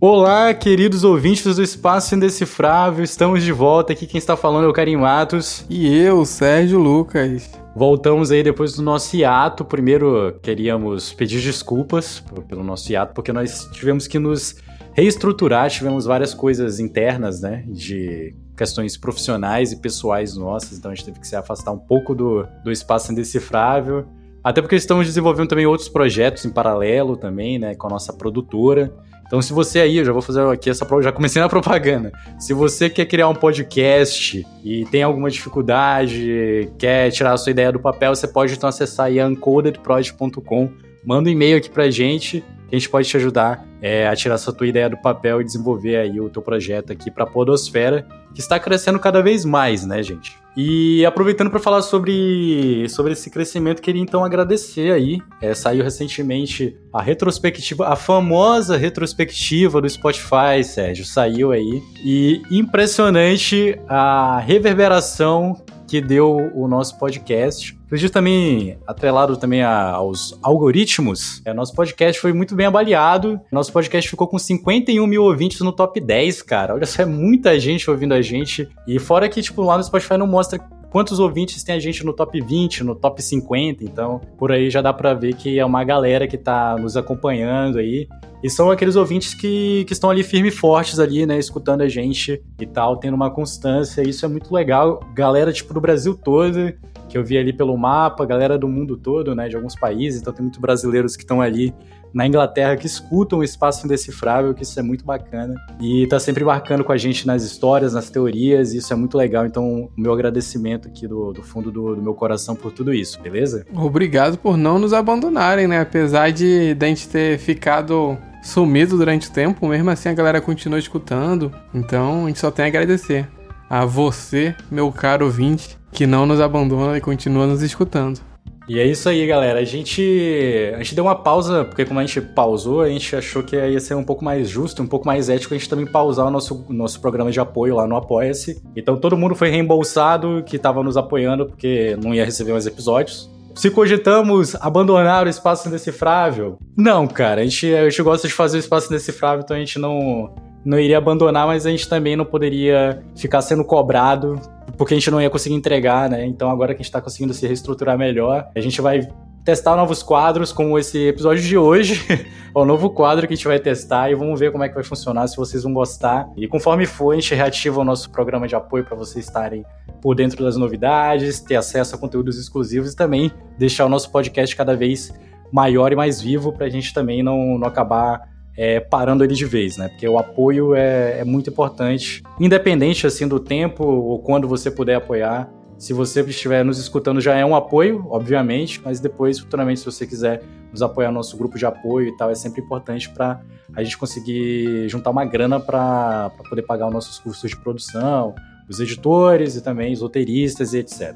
Olá, queridos ouvintes do Espaço Indecifrável, estamos de volta. Aqui quem está falando é o Karim Matos. E eu, Sérgio Lucas. Voltamos aí depois do nosso hiato. Primeiro, queríamos pedir desculpas pelo nosso hiato, porque nós tivemos que nos reestruturar, tivemos várias coisas internas, né, de questões profissionais e pessoais nossas, então a gente teve que se afastar um pouco do, do Espaço Indecifrável. Até porque estamos desenvolvendo também outros projetos em paralelo também, né, com a nossa produtora. Então, se você aí, eu já vou fazer aqui essa já comecei na propaganda. Se você quer criar um podcast e tem alguma dificuldade, quer tirar a sua ideia do papel, você pode então acessar aí uncodedproject.com. Manda um e-mail aqui pra gente, que a gente pode te ajudar é, a tirar essa tua ideia do papel e desenvolver aí o teu projeto aqui para a Podosfera, que está crescendo cada vez mais, né, gente? E aproveitando para falar sobre, sobre esse crescimento, queria então agradecer aí. É, saiu recentemente a retrospectiva, a famosa retrospectiva do Spotify, Sérgio, saiu aí. E impressionante a reverberação que deu o nosso podcast. Acredito também, atrelado também a, aos algoritmos, é, nosso podcast foi muito bem avaliado. Nosso podcast ficou com 51 mil ouvintes no top 10, cara. Olha só, é muita gente ouvindo a gente. E fora que, tipo, lá no Spotify não mostra quantos ouvintes tem a gente no top 20, no top 50, então por aí já dá para ver que é uma galera que tá nos acompanhando aí. E são aqueles ouvintes que, que estão ali firmes e fortes ali, né, escutando a gente e tal, tendo uma constância, isso é muito legal. Galera, tipo, do Brasil todo, que eu vi ali pelo mapa, galera do mundo todo, né, de alguns países, então tem muitos brasileiros que estão ali na Inglaterra que escutam o espaço indecifrável, que isso é muito bacana. E tá sempre marcando com a gente nas histórias, nas teorias, e isso é muito legal. Então, o meu agradecimento aqui do, do fundo do, do, meu coração por tudo isso, beleza? Obrigado por não nos abandonarem, né? Apesar de, de a gente ter ficado sumido durante o tempo, mesmo assim a galera continua escutando. Então, a gente só tem a agradecer a você, meu caro ouvinte, que não nos abandona e continua nos escutando. E é isso aí, galera. A gente, a gente deu uma pausa, porque como a gente pausou, a gente achou que ia ser um pouco mais justo, um pouco mais ético a gente também pausar o nosso, nosso programa de apoio lá no Apoia-se. Então todo mundo foi reembolsado que estava nos apoiando, porque não ia receber mais episódios. Se cogitamos abandonar o espaço indecifrável? Não, cara. A gente, a gente gosta de fazer o espaço indecifrável, então a gente não, não iria abandonar, mas a gente também não poderia ficar sendo cobrado porque a gente não ia conseguir entregar, né? Então agora que a gente está conseguindo se reestruturar melhor, a gente vai testar novos quadros, como esse episódio de hoje. é o novo quadro que a gente vai testar e vamos ver como é que vai funcionar, se vocês vão gostar. E conforme for, a gente reativa o nosso programa de apoio para vocês estarem por dentro das novidades, ter acesso a conteúdos exclusivos e também deixar o nosso podcast cada vez maior e mais vivo para a gente também não, não acabar é, parando ele de vez, né? Porque o apoio é, é, muito importante, independente assim do tempo ou quando você puder apoiar. Se você estiver nos escutando, já é um apoio, obviamente, mas depois, futuramente, se você quiser nos apoiar no nosso grupo de apoio e tal, é sempre importante para a gente conseguir juntar uma grana para poder pagar os nossos custos de produção, os editores e também os roteiristas e etc.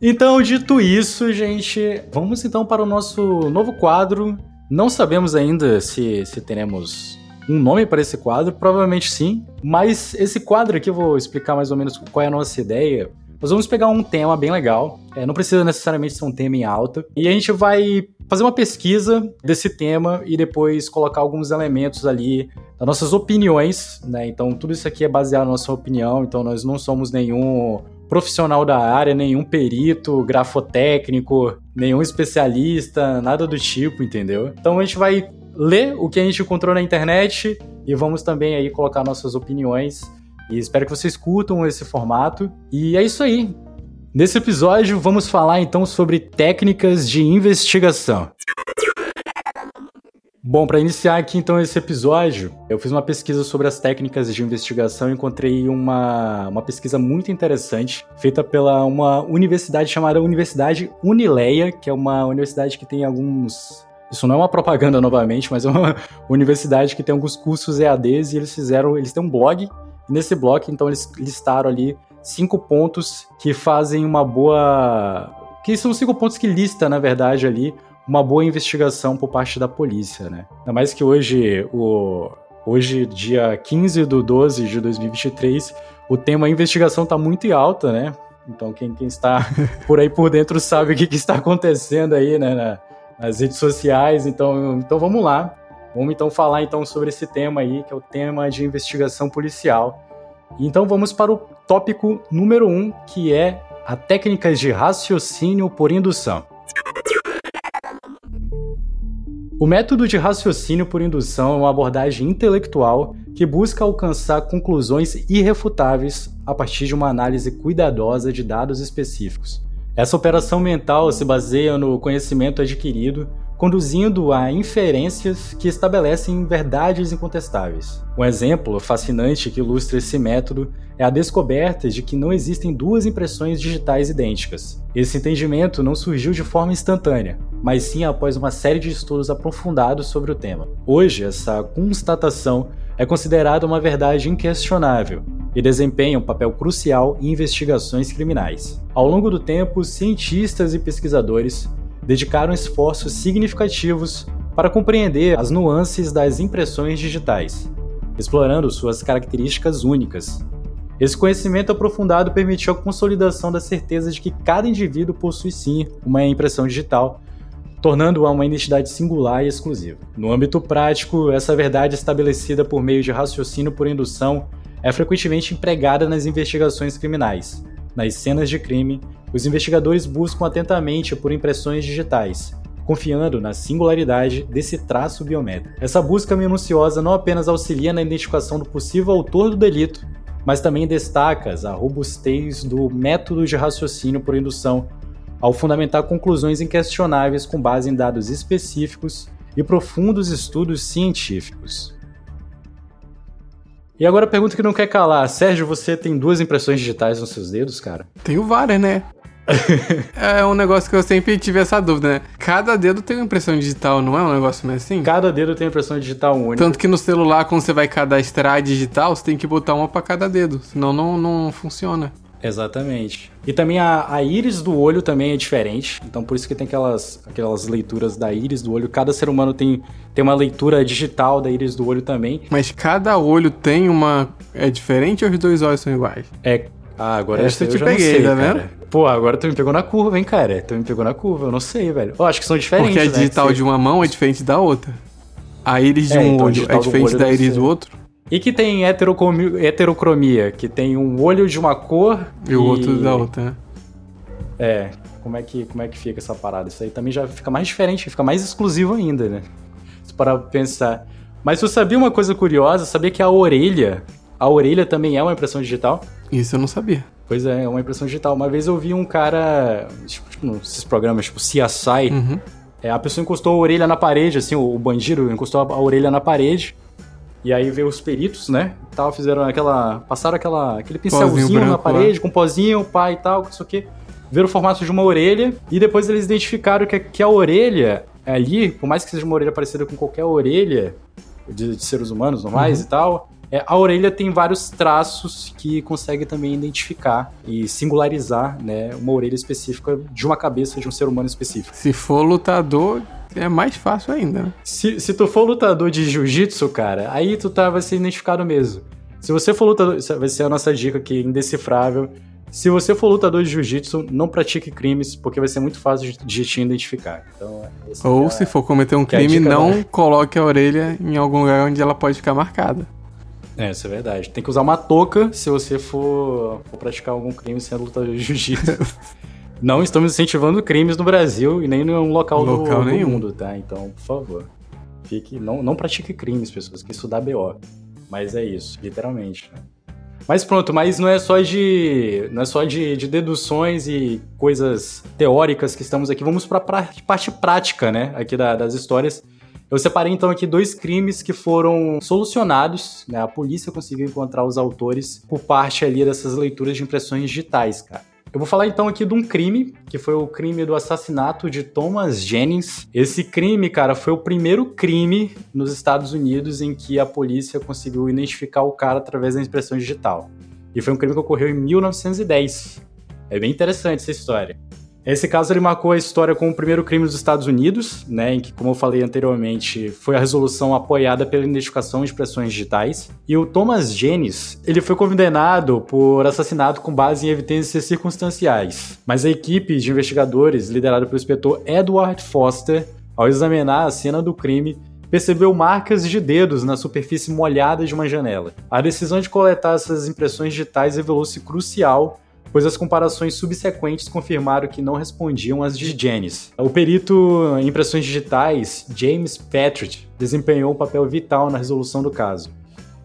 Então, dito isso, gente, vamos então para o nosso novo quadro não sabemos ainda se, se teremos um nome para esse quadro, provavelmente sim, mas esse quadro aqui eu vou explicar mais ou menos qual é a nossa ideia. Nós vamos pegar um tema bem legal, é, não precisa necessariamente ser um tema em alta, e a gente vai fazer uma pesquisa desse tema e depois colocar alguns elementos ali das nossas opiniões, né? Então tudo isso aqui é baseado na nossa opinião, então nós não somos nenhum profissional da área, nenhum perito, grafotécnico, nenhum especialista, nada do tipo, entendeu? Então a gente vai ler o que a gente encontrou na internet e vamos também aí colocar nossas opiniões. E espero que vocês curtam esse formato. E é isso aí. Nesse episódio vamos falar então sobre técnicas de investigação. Bom, para iniciar aqui então esse episódio, eu fiz uma pesquisa sobre as técnicas de investigação e encontrei uma, uma pesquisa muito interessante, feita pela uma universidade chamada Universidade Unileia, que é uma universidade que tem alguns. Isso não é uma propaganda novamente, mas é uma universidade que tem alguns cursos EADs e eles fizeram. Eles têm um blog. Nesse blog, então, eles listaram ali cinco pontos que fazem uma boa. Que são cinco pontos que lista, na verdade, ali uma boa investigação por parte da polícia, né? Ainda mais que hoje, o, hoje dia 15 de 12 de 2023, o tema investigação está muito alta, né? Então quem, quem está por aí por dentro sabe o que, que está acontecendo aí, né? Na, nas redes sociais. Então, então vamos lá. Vamos então falar então sobre esse tema aí, que é o tema de investigação policial. Então vamos para o tópico número 1, um, que é a técnicas de raciocínio por indução. O método de raciocínio por indução é uma abordagem intelectual que busca alcançar conclusões irrefutáveis a partir de uma análise cuidadosa de dados específicos. Essa operação mental se baseia no conhecimento adquirido, conduzindo a inferências que estabelecem verdades incontestáveis. Um exemplo fascinante que ilustra esse método é a descoberta de que não existem duas impressões digitais idênticas. Esse entendimento não surgiu de forma instantânea, mas sim após uma série de estudos aprofundados sobre o tema. Hoje, essa constatação é considerada uma verdade inquestionável e desempenha um papel crucial em investigações criminais. Ao longo do tempo, cientistas e pesquisadores dedicaram esforços significativos para compreender as nuances das impressões digitais, explorando suas características únicas. Esse conhecimento aprofundado permitiu a consolidação da certeza de que cada indivíduo possui sim uma impressão digital, tornando-a uma identidade singular e exclusiva. No âmbito prático, essa verdade estabelecida por meio de raciocínio por indução é frequentemente empregada nas investigações criminais. Nas cenas de crime, os investigadores buscam atentamente por impressões digitais, confiando na singularidade desse traço biométrico. Essa busca minuciosa não apenas auxilia na identificação do possível autor do delito, mas também destaca a robustez do método de raciocínio por indução ao fundamentar conclusões inquestionáveis com base em dados específicos e profundos estudos científicos. E agora a pergunta que não quer calar. Sérgio, você tem duas impressões digitais nos seus dedos, cara? Tenho várias, né? é um negócio que eu sempre tive essa dúvida, né? Cada dedo tem uma impressão digital, não é um negócio mais assim? Cada dedo tem uma impressão digital única. Tanto que no celular, quando você vai cadastrar digital, você tem que botar uma para cada dedo, senão não, não funciona. Exatamente. E também a, a, íris do olho também é diferente. Então por isso que tem aquelas, aquelas leituras da íris do olho. Cada ser humano tem, tem uma leitura digital da íris do olho também. Mas cada olho tem uma. É diferente ou os dois olhos são iguais? É. Ah, agora essa eu te peguei, sei, tá vendo? Pô, agora tu me pegou na curva, hein, cara? Tu me pegou na curva, eu não sei, velho. Eu acho que são diferentes. Porque a né, digital de uma mão é diferente da outra. A íris de é, um então, olho é diferente da íris do outro? E que tem heterocromia, que tem um olho de uma cor e, e... o outro da outra, né? É, como é, que, como é que fica essa parada? Isso aí também já fica mais diferente, fica mais exclusivo ainda, né? Se parar pra pensar. Mas tu sabia uma coisa curiosa? Sabia que a orelha, a orelha também é uma impressão digital? Isso eu não sabia. Pois é, é uma impressão digital. Uma vez eu vi um cara, tipo, nesses programas tipo CSI, uhum. é, a pessoa encostou a orelha na parede, assim, o, bandido encostou a orelha na parede, e aí veio os peritos, né? Tal, fizeram aquela. Passaram aquela, aquele pincelzinho na parede, com pozinho, pai e tal, isso aqui. Viram o formato de uma orelha. E depois eles identificaram que, que a orelha ali, por mais que seja uma orelha parecida com qualquer orelha de, de seres humanos normais uhum. e tal, é, a orelha tem vários traços que consegue também identificar e singularizar né, uma orelha específica de uma cabeça de um ser humano específico. Se for lutador, é mais fácil ainda, né? Se, se tu for lutador de jiu-jitsu, cara, aí tu tá, vai ser identificado mesmo. Se você for lutador, vai ser a nossa dica aqui, indecifrável. Se você for lutador de jiu-jitsu, não pratique crimes, porque vai ser muito fácil de te identificar. Então, Ou é, se for cometer um é crime, não coloque a orelha em algum lugar onde ela pode ficar marcada. É, isso é verdade. Tem que usar uma touca se você for, for praticar algum crime sendo lutador de jiu-jitsu. Não estamos incentivando crimes no Brasil e nem em nenhum local, local do, do, mundo, tá? Então, por favor, fique, não, não pratique crimes, pessoas, que isso dá BO. Mas é isso, literalmente. Né? Mas pronto, mas não é só de não é só de, de deduções e coisas teóricas que estamos aqui. Vamos para a parte prática, né? Aqui da, das histórias. Eu separei então aqui dois crimes que foram solucionados, né? A polícia conseguiu encontrar os autores por parte ali dessas leituras de impressões digitais, cara. Eu vou falar então aqui de um crime, que foi o crime do assassinato de Thomas Jennings. Esse crime, cara, foi o primeiro crime nos Estados Unidos em que a polícia conseguiu identificar o cara através da impressão digital. E foi um crime que ocorreu em 1910. É bem interessante essa história. Esse caso ele marcou a história como o primeiro crime dos Estados Unidos, né, em que, como eu falei anteriormente, foi a resolução apoiada pela identificação de expressões digitais. E o Thomas Jennings, ele foi condenado por assassinato com base em evidências circunstanciais. Mas a equipe de investigadores, liderada pelo inspetor Edward Foster, ao examinar a cena do crime, percebeu marcas de dedos na superfície molhada de uma janela. A decisão de coletar essas impressões digitais revelou-se crucial pois as comparações subsequentes confirmaram que não respondiam às de Janice. O perito em impressões digitais, James Patrick, desempenhou um papel vital na resolução do caso.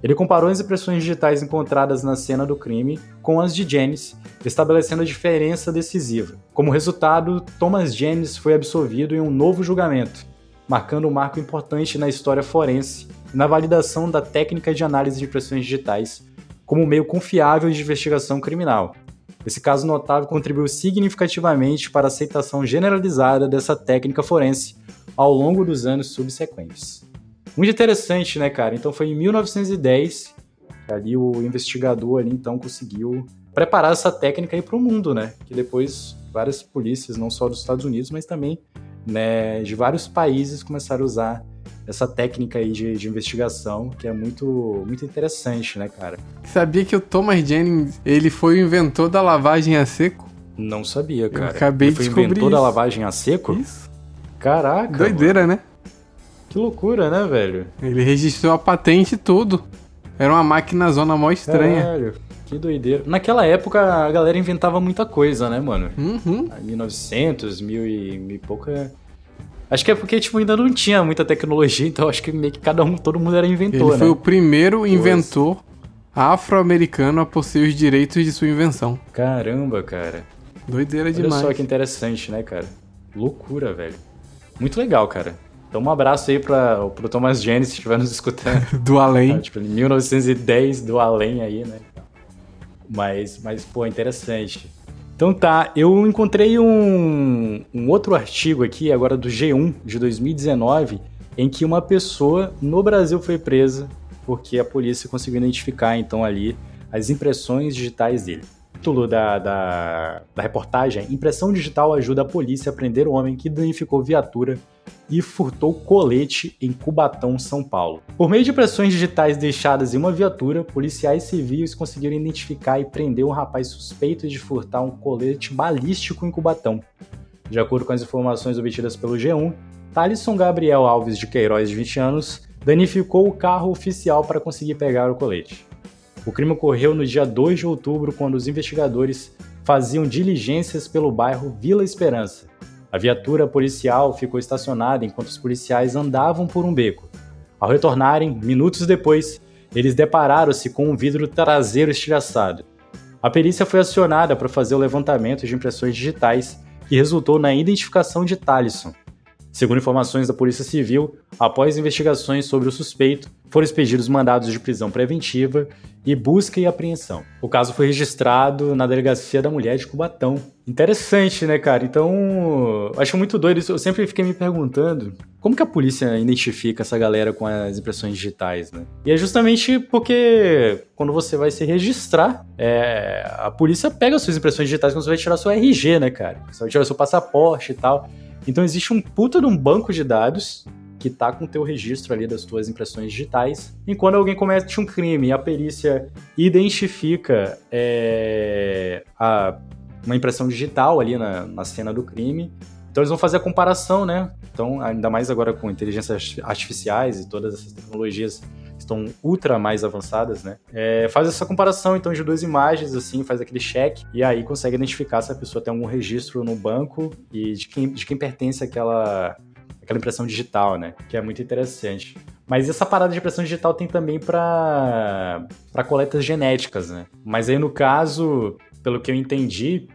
Ele comparou as impressões digitais encontradas na cena do crime com as de Janice, estabelecendo a diferença decisiva. Como resultado, Thomas Janice foi absolvido em um novo julgamento, marcando um marco importante na história forense e na validação da técnica de análise de impressões digitais como meio confiável de investigação criminal. Esse caso notável contribuiu significativamente para a aceitação generalizada dessa técnica forense ao longo dos anos subsequentes. Muito interessante, né, cara? Então foi em 1910 que ali o investigador ali então conseguiu preparar essa técnica aí para o mundo, né? Que depois várias polícias, não só dos Estados Unidos, mas também né, de vários países começaram a usar essa técnica aí de, de, investigação, que é muito, muito interessante, né, cara? Sabia que o Thomas Jennings, ele foi o inventor da lavagem a seco? Não sabia, cara. Eu acabei ele de descobrir. Foi inventor da lavagem a seco? Isso. Caraca. Doideira, mano. né? Que loucura, né, velho? Ele registrou a patente e tudo. Era uma máquina zona mó estranha. Caralho, que doideira. Naquela época a galera inventava muita coisa, né, mano? Uhum. 1900, mil e, mil e pouca. Acho que é porque, tipo, ainda não tinha muita tecnologia, então acho que meio que cada um, todo mundo era inventor, Ele né? foi o primeiro inventor afro-americano a possuir os direitos de sua invenção. Caramba, cara. Doideira demais. Olha só que interessante, né, cara? Loucura, velho. Muito legal, cara. Então um abraço aí pra, pro Thomas Jane, se estiver nos escutando. do além. Ah, tipo, em 1910, do além aí, né? Mas, mas pô, interessante. Então tá, eu encontrei um, um outro artigo aqui, agora do G1, de 2019, em que uma pessoa no Brasil foi presa porque a polícia conseguiu identificar, então, ali as impressões digitais dele. Título da, da, da reportagem Impressão digital ajuda a polícia a prender o homem que danificou viatura e furtou colete em Cubatão, São Paulo. Por meio de impressões digitais deixadas em uma viatura, policiais civis conseguiram identificar e prender um rapaz suspeito de furtar um colete balístico em Cubatão. De acordo com as informações obtidas pelo G1, Thalisson Gabriel Alves de Queiroz, de 20 anos, danificou o carro oficial para conseguir pegar o colete. O crime ocorreu no dia 2 de outubro, quando os investigadores faziam diligências pelo bairro Vila Esperança, a viatura policial ficou estacionada enquanto os policiais andavam por um beco. Ao retornarem, minutos depois, eles depararam-se com um vidro traseiro estilhaçado. A perícia foi acionada para fazer o levantamento de impressões digitais que resultou na identificação de Talisson. Segundo informações da Polícia Civil, após investigações sobre o suspeito, foram expedidos mandados de prisão preventiva e busca e apreensão. O caso foi registrado na Delegacia da Mulher de Cubatão. Interessante, né, cara? Então, acho muito doido isso. Eu sempre fiquei me perguntando como que a polícia identifica essa galera com as impressões digitais, né? E é justamente porque quando você vai se registrar, é, a polícia pega suas impressões digitais quando você vai tirar seu RG, né, cara? Você vai tirar seu passaporte e tal. Então existe um puta de um banco de dados que tá com o teu registro ali das tuas impressões digitais. E quando alguém comete um crime a perícia identifica é, a, uma impressão digital ali na, na cena do crime, então eles vão fazer a comparação, né? Então, ainda mais agora com inteligências artificiais e todas essas tecnologias estão ultra mais avançadas, né? É, faz essa comparação, então, de duas imagens, assim, faz aquele check, e aí consegue identificar se a pessoa tem algum registro no banco e de quem, de quem pertence aquela, aquela impressão digital, né? Que é muito interessante. Mas essa parada de impressão digital tem também para coletas genéticas, né? Mas aí, no caso, pelo que eu entendi,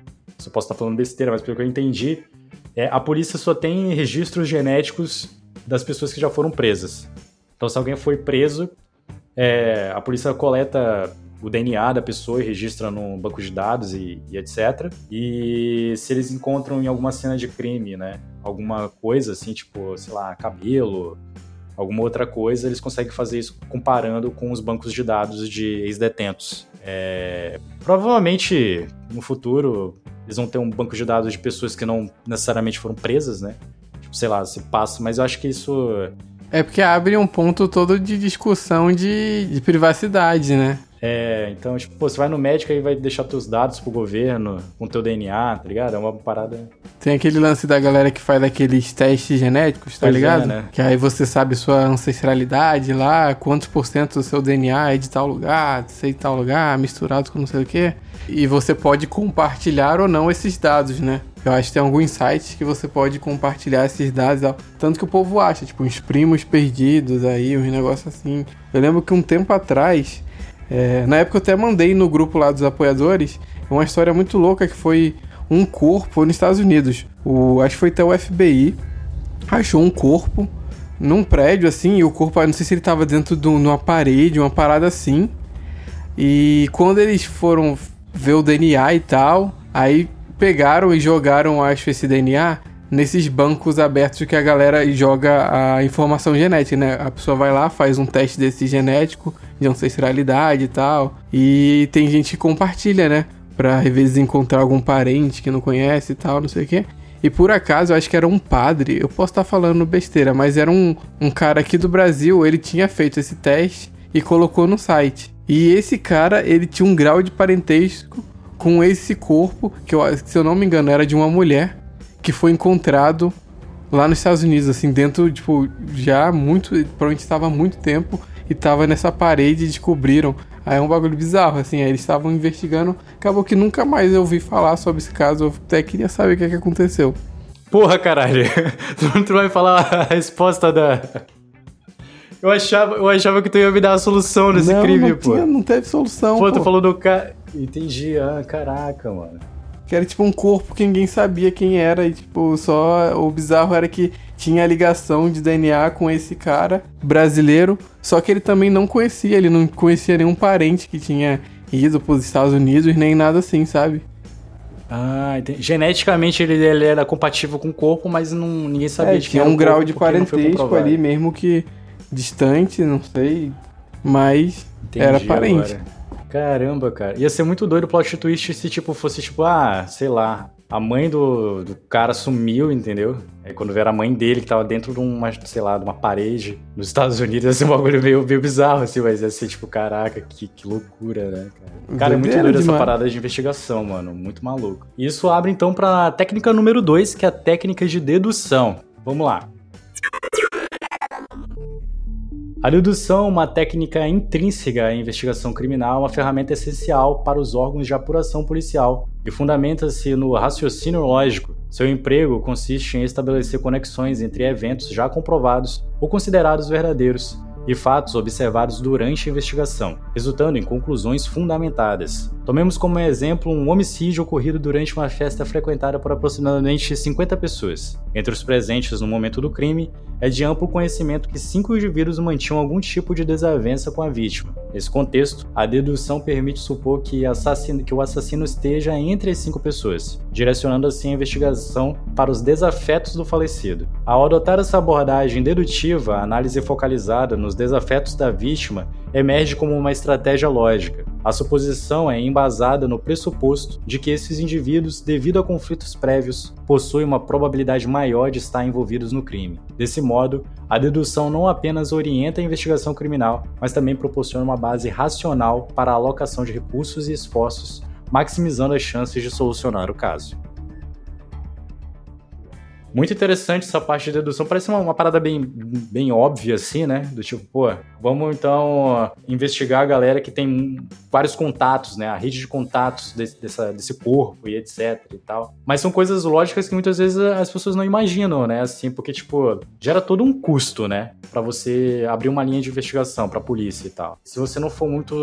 eu posso estar falando besteira, mas pelo que eu entendi, é, a polícia só tem registros genéticos das pessoas que já foram presas. Então, se alguém foi preso, é, a polícia coleta o DNA da pessoa e registra num banco de dados e, e, etc. E se eles encontram em alguma cena de crime, né, alguma coisa assim, tipo, sei lá, cabelo, alguma outra coisa, eles conseguem fazer isso comparando com os bancos de dados de ex-detentos. É, provavelmente no futuro eles vão ter um banco de dados de pessoas que não necessariamente foram presas, né? Tipo, sei lá, se passa, mas eu acho que isso. É porque abre um ponto todo de discussão de, de privacidade, né? É, então, tipo, pô, você vai no médico e vai deixar teus dados pro governo com teu DNA, tá ligado? É uma parada. Tem aquele lance da galera que faz aqueles testes genéticos, tá Pois é, ligado? né? Que aí você sabe sua ancestralidade lá, quantos por cento do seu DNA é de tal lugar, de sei tal lugar, misturado com não sei o quê. E você pode compartilhar ou não esses dados, né? Eu acho que tem alguns sites que você pode compartilhar esses dados. Tanto que o povo acha, tipo, uns primos perdidos aí, uns negócios assim. Eu lembro que um tempo atrás, é, na época eu até mandei no grupo lá dos apoiadores, uma história muito louca que foi um corpo nos Estados Unidos. O, acho que foi até o FBI, achou um corpo num prédio assim, e o corpo, não sei se ele tava dentro de uma parede, uma parada assim. E quando eles foram ver o DNA e tal, aí pegaram e jogaram, acho, esse DNA nesses bancos abertos que a galera joga a informação genética, né? A pessoa vai lá, faz um teste desse genético, de ancestralidade e tal. E tem gente que compartilha, né? Pra às vezes encontrar algum parente que não conhece e tal, não sei o quê. E por acaso, eu acho que era um padre, eu posso estar falando besteira, mas era um, um cara aqui do Brasil, ele tinha feito esse teste e colocou no site. E esse cara, ele tinha um grau de parentesco com esse corpo, que eu, se eu não me engano era de uma mulher, que foi encontrado lá nos Estados Unidos, assim, dentro, tipo, já muito, provavelmente estava há muito tempo e tava nessa parede e descobriram. Aí é um bagulho bizarro, assim, aí eles estavam investigando, acabou que nunca mais eu ouvi falar sobre esse caso, eu até queria saber o que, é que aconteceu. Porra, caralho. Tu tu vai falar a resposta da. Eu achava, eu achava que tu ia me dar a solução desse não, crime, não pô. tinha- não teve solução, Pô, pô. tu falou do cara. Entendi, ah, caraca, mano. Que era tipo um corpo que ninguém sabia quem era e tipo, só o bizarro era que tinha a ligação de DNA com esse cara brasileiro, só que ele também não conhecia, ele não conhecia nenhum parente que tinha ido pros Estados Unidos, nem nada assim, sabe? Ah, entendi. Geneticamente ele, ele era compatível com o corpo, mas não, ninguém sabia É, de quem tinha um grau de parentesco ali, mesmo que distante, não sei, mas Entendi era parente. agora. Caramba, cara. Ia ser muito doido o plot twist se, tipo, fosse, tipo, ah, sei lá, a mãe do, do cara sumiu, entendeu? Aí quando vier a mãe dele, que tava dentro de uma, sei lá, de uma parede nos Estados Unidos, ia ser um bagulho meio, meio bizarro, assim, mas ia ser, tipo, caraca, que, que loucura, né, cara? Cara, é muito doido essa parada de investigação, mano. Muito maluco. E isso abre, então, pra técnica número 2, que é a técnica de dedução. Vamos lá. A dedução é uma técnica intrínseca à investigação criminal, uma ferramenta essencial para os órgãos de apuração policial e fundamenta-se no raciocínio lógico. Seu emprego consiste em estabelecer conexões entre eventos já comprovados ou considerados verdadeiros e fatos observados durante a investigação, resultando em conclusões fundamentadas. Tomemos como exemplo um homicídio ocorrido durante uma festa frequentada por aproximadamente 50 pessoas. Entre os presentes no momento do crime, é de amplo conhecimento que cinco indivíduos mantinham algum tipo de desavença com a vítima. Nesse contexto, a dedução permite supor que, assassino- que o assassino esteja entre as cinco pessoas, direcionando assim a investigação para os desafetos do falecido. Ao adotar essa abordagem dedutiva, a análise focalizada nos desafetos da vítima emerge como uma estratégia lógica. A suposição é embasada no pressuposto de que esses indivíduos, devido a conflitos prévios, possuem uma probabilidade maior de estar envolvidos no crime. Desse modo, a dedução não apenas orienta a investigação criminal, mas também proporciona uma base racional para a alocação de recursos e esforços, maximizando as chances de solucionar o caso. Muito interessante essa parte de dedução. Parece uma, uma parada bem, bem óbvia, assim, né? Do tipo, pô, vamos então investigar a galera que tem vários contatos, né? A rede de contatos desse, dessa, desse corpo e etc e tal. Mas são coisas lógicas que muitas vezes as pessoas não imaginam, né? Assim, porque, tipo, gera todo um custo, né? Pra você abrir uma linha de investigação pra polícia e tal. Se você não for muito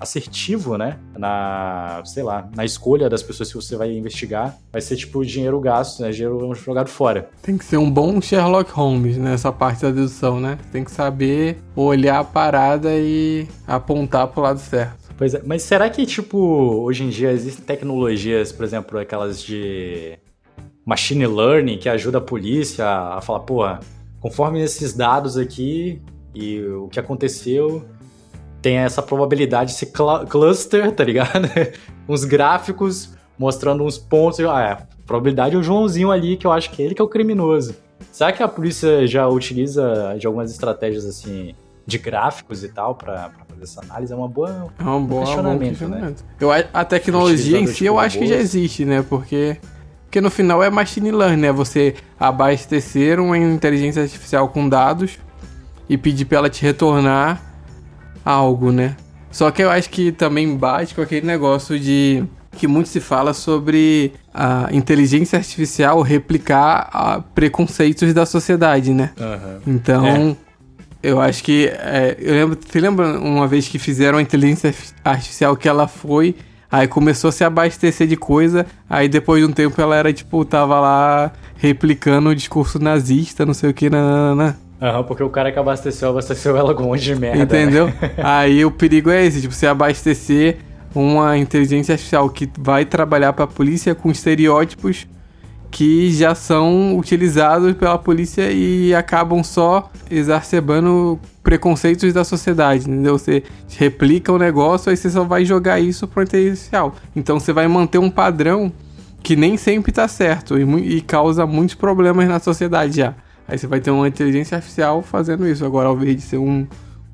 assertivo, né? Na, sei lá, na escolha das pessoas que você vai investigar, vai ser, tipo, dinheiro gasto, né? Dinheiro jogado fora. Tem que ser um bom Sherlock Holmes nessa parte da dedução, né? Tem que saber olhar a parada e apontar pro lado certo. Pois é, mas será que, tipo, hoje em dia existem tecnologias, por exemplo, aquelas de machine learning que ajuda a polícia a falar, porra, conforme esses dados aqui e o que aconteceu, tem essa probabilidade, esse cl- cluster, tá ligado? Uns gráficos mostrando uns pontos. e, Ah, é, probabilidade é o Joãozinho ali, que eu acho que é ele que é o criminoso. Será que a polícia já utiliza de algumas estratégias assim de gráficos e tal para fazer essa análise é uma boa é uma boa, questionamento, um questionamento. Né? Eu, a tecnologia em si eu acho que já existe, né? Porque porque no final é machine learning, né? Você abastecer uma inteligência artificial com dados e pedir para ela te retornar algo, né? Só que eu acho que também bate com aquele negócio de que muito se fala sobre a inteligência artificial replicar a preconceitos da sociedade, né? Uhum. Então, é. eu acho que. É, eu lembro, você lembra uma vez que fizeram a inteligência artificial que ela foi. Aí começou a se abastecer de coisa. Aí depois de um tempo ela era tipo, tava lá replicando o discurso nazista, não sei o que, nanana. Aham, uhum, porque o cara que abasteceu, abasteceu ela com um monte de merda. Né? Entendeu? Né? Aí o perigo é esse, tipo, você abastecer uma inteligência artificial que vai trabalhar para a polícia com estereótipos que já são utilizados pela polícia e acabam só exacerbando preconceitos da sociedade, entendeu? Você replica o negócio, aí você só vai jogar isso para inteligência artificial. Então você vai manter um padrão que nem sempre está certo e, e causa muitos problemas na sociedade já. Aí você vai ter uma inteligência artificial fazendo isso, agora ao invés de ser um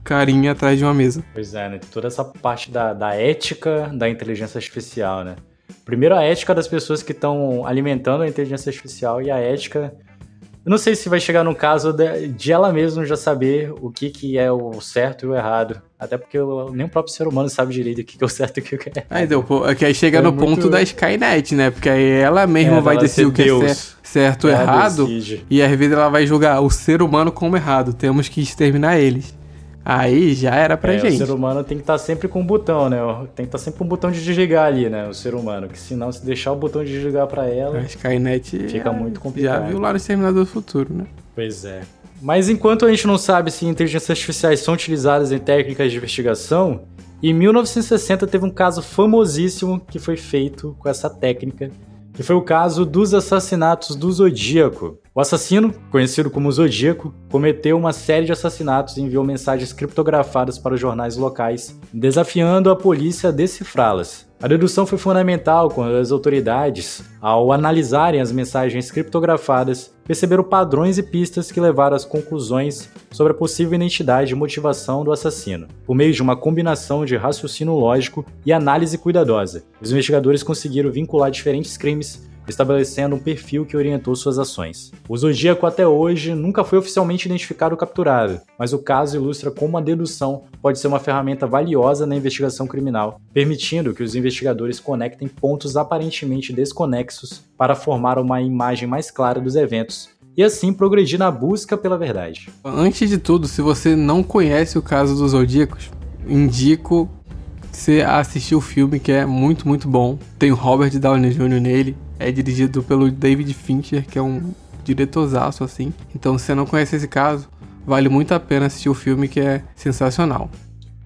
carinha atrás de uma mesa. Pois é, né? Toda essa parte da, da ética da inteligência artificial, né? Primeiro a ética das pessoas que estão alimentando a inteligência artificial e a ética eu não sei se vai chegar no caso de, de, ela mesma já saber o que, que é o certo e o errado. Até porque eu, nem o próprio ser humano sabe direito o que, que é o certo e o que, é errado. Aí, deu, é que aí chega é no muito... ponto da Skynet, né? Porque aí ela mesma é, vai decidir o que Deus. é certo ou errado. Decide. E às vezes ela vai julgar o ser humano como errado. Temos que exterminar eles. Aí já era pra é, gente. O ser humano tem que estar tá sempre com um botão, né? Tem que estar tá sempre com um botão de desligar ali, né? O ser humano. Que senão, se deixar o botão de desligar pra ela. A Skynet. Fica muito complicado. Já viu lá no Exterminador do Futuro, né? Pois é. Mas enquanto a gente não sabe se inteligências artificiais são utilizadas em técnicas de investigação, em 1960 teve um caso famosíssimo que foi feito com essa técnica, que foi o caso dos assassinatos do Zodíaco. O assassino, conhecido como Zodíaco, cometeu uma série de assassinatos e enviou mensagens criptografadas para os jornais locais, desafiando a polícia a decifrá-las. A dedução foi fundamental quando as autoridades, ao analisarem as mensagens criptografadas, perceberam padrões e pistas que levaram às conclusões sobre a possível identidade e motivação do assassino, por meio de uma combinação de raciocínio lógico e análise cuidadosa. Os investigadores conseguiram vincular diferentes crimes estabelecendo um perfil que orientou suas ações. O Zodíaco até hoje nunca foi oficialmente identificado ou capturado, mas o caso ilustra como a dedução pode ser uma ferramenta valiosa na investigação criminal, permitindo que os investigadores conectem pontos aparentemente desconexos para formar uma imagem mais clara dos eventos e assim progredir na busca pela verdade. Antes de tudo, se você não conhece o caso dos Zodíacos, indico você assistir o filme que é muito, muito bom. Tem o Robert Downey Jr. nele, é dirigido pelo David Fincher, que é um diretorzaço assim. Então, se você não conhece esse caso, vale muito a pena assistir o filme, que é sensacional.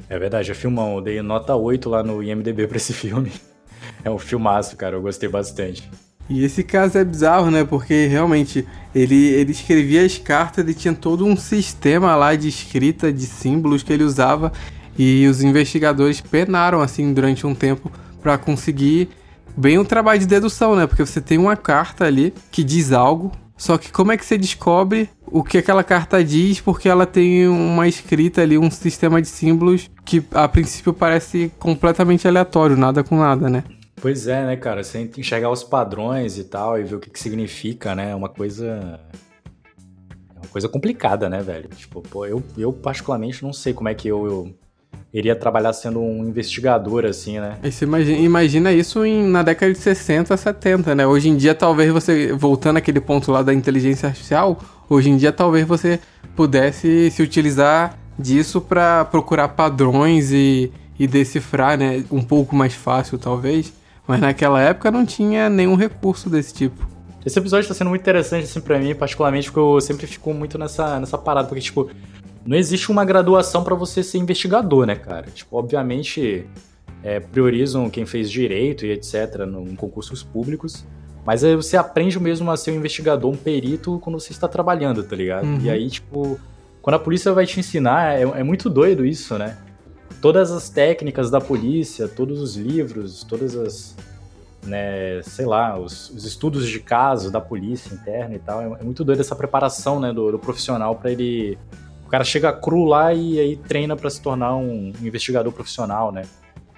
É verdade, é filmão. Eu dei nota 8 lá no IMDB pra esse filme. É um filmaço, cara. Eu gostei bastante. E esse caso é bizarro, né? Porque realmente ele, ele escrevia as cartas, ele tinha todo um sistema lá de escrita, de símbolos que ele usava. E os investigadores penaram assim durante um tempo para conseguir bem um trabalho de dedução, né? Porque você tem uma carta ali que diz algo, só que como é que você descobre o que aquela carta diz? Porque ela tem uma escrita ali, um sistema de símbolos que a princípio parece completamente aleatório, nada com nada, né? Pois é, né, cara? Você enxergar os padrões e tal e ver o que, que significa, né? É uma coisa. É uma coisa complicada, né, velho? Tipo, pô, eu, eu particularmente não sei como é que eu, eu iria trabalhar sendo um investigador, assim, né? Imagina, imagina isso em, na década de 60, 70, né? Hoje em dia, talvez você, voltando àquele ponto lá da inteligência artificial, hoje em dia talvez você pudesse se utilizar disso para procurar padrões e, e decifrar, né? Um pouco mais fácil, talvez. Mas naquela época não tinha nenhum recurso desse tipo. Esse episódio tá sendo muito interessante, assim, pra mim, particularmente, porque eu sempre fico muito nessa, nessa parada, porque, tipo, não existe uma graduação para você ser investigador, né, cara? Tipo, obviamente é, priorizam quem fez direito e etc. em concursos públicos. Mas aí você aprende mesmo a ser um investigador, um perito, quando você está trabalhando, tá ligado? Uhum. E aí, tipo, quando a polícia vai te ensinar, é, é, muito doido isso, né? Todas as técnicas da polícia, todos os livros, todas as. Né, sei lá, os, os estudos de caso da polícia interna e tal. É, é muito doido essa preparação, né, do, do profissional para ele cara chega cru lá e aí treina para se tornar um investigador profissional, né?